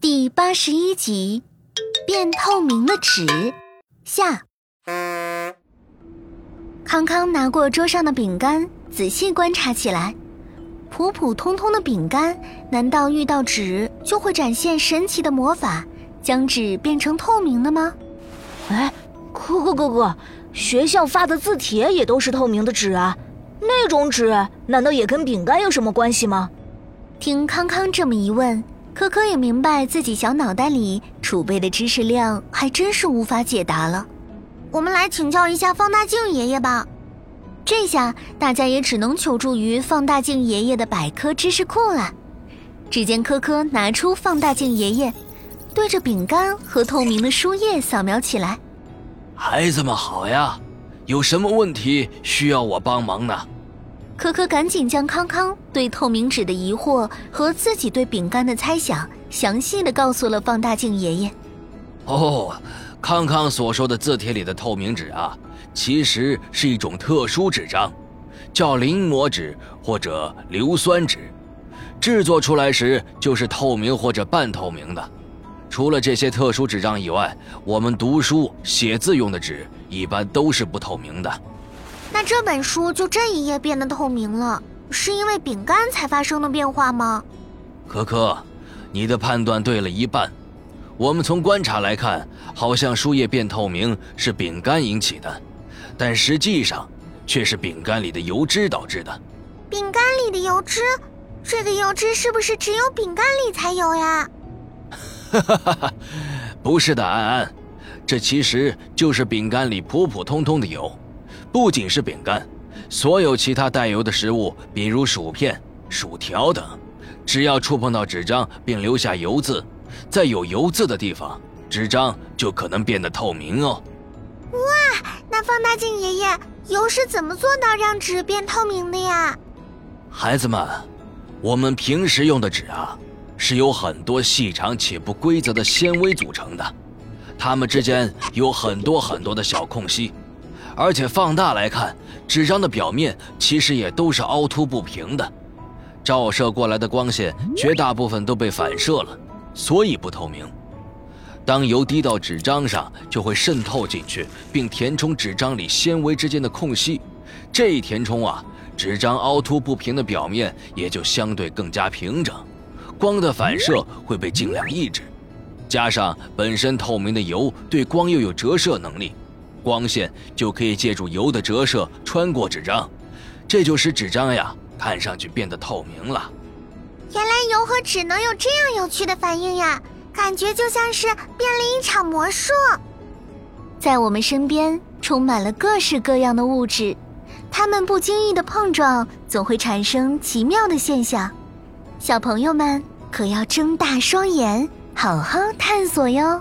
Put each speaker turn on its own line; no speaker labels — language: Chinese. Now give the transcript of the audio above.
第八十一集，变透明的纸下。康康拿过桌上的饼干，仔细观察起来。普普通通的饼干，难道遇到纸就会展现神奇的魔法，将纸变成透明的吗？
哎，哥哥哥哥，学校发的字帖也都是透明的纸啊，那种纸难道也跟饼干有什么关系吗？
听康康这么一问。可可也明白自己小脑袋里储备的知识量还真是无法解答了。
我们来请教一下放大镜爷爷吧。
这下大家也只能求助于放大镜爷爷的百科知识库了。只见科科拿出放大镜爷爷，对着饼干和透明的书页扫描起来。
孩子们好呀，有什么问题需要我帮忙呢？
可可赶紧将康康对透明纸的疑惑和自己对饼干的猜想详细的告诉了放大镜爷爷。
哦，康康所说的字帖里的透明纸啊，其实是一种特殊纸张，叫临摹纸或者硫酸纸，制作出来时就是透明或者半透明的。除了这些特殊纸张以外，我们读书写字用的纸一般都是不透明的。
那这本书就这一页变得透明了，是因为饼干才发生的变化吗？
可可，你的判断对了一半。我们从观察来看，好像书页变透明是饼干引起的，但实际上却是饼干里的油脂导致的。
饼干里的油脂，这个油脂是不是只有饼干里才有呀？
哈哈哈哈，不是的，安安，这其实就是饼干里普普通通的油。不仅是饼干，所有其他带油的食物，比如薯片、薯条等，只要触碰到纸张并留下油渍，在有油渍的地方，纸张就可能变得透明哦。
哇，那放大镜爷爷，油是怎么做到让纸变透明的呀？
孩子们，我们平时用的纸啊，是由很多细长且不规则的纤维组成的，它们之间有很多很多的小空隙。而且放大来看，纸张的表面其实也都是凹凸不平的，照射过来的光线绝大部分都被反射了，所以不透明。当油滴到纸张上，就会渗透进去，并填充纸张里纤维之间的空隙。这一填充啊，纸张凹凸不平的表面也就相对更加平整，光的反射会被尽量抑制。加上本身透明的油对光又有折射能力。光线就可以借助油的折射穿过纸张，这就使纸张呀看上去变得透明了。
原来油和纸能有这样有趣的反应呀，感觉就像是变了一场魔术。
在我们身边充满了各式各样的物质，它们不经意的碰撞总会产生奇妙的现象。小朋友们可要睁大双眼，好好探索哟。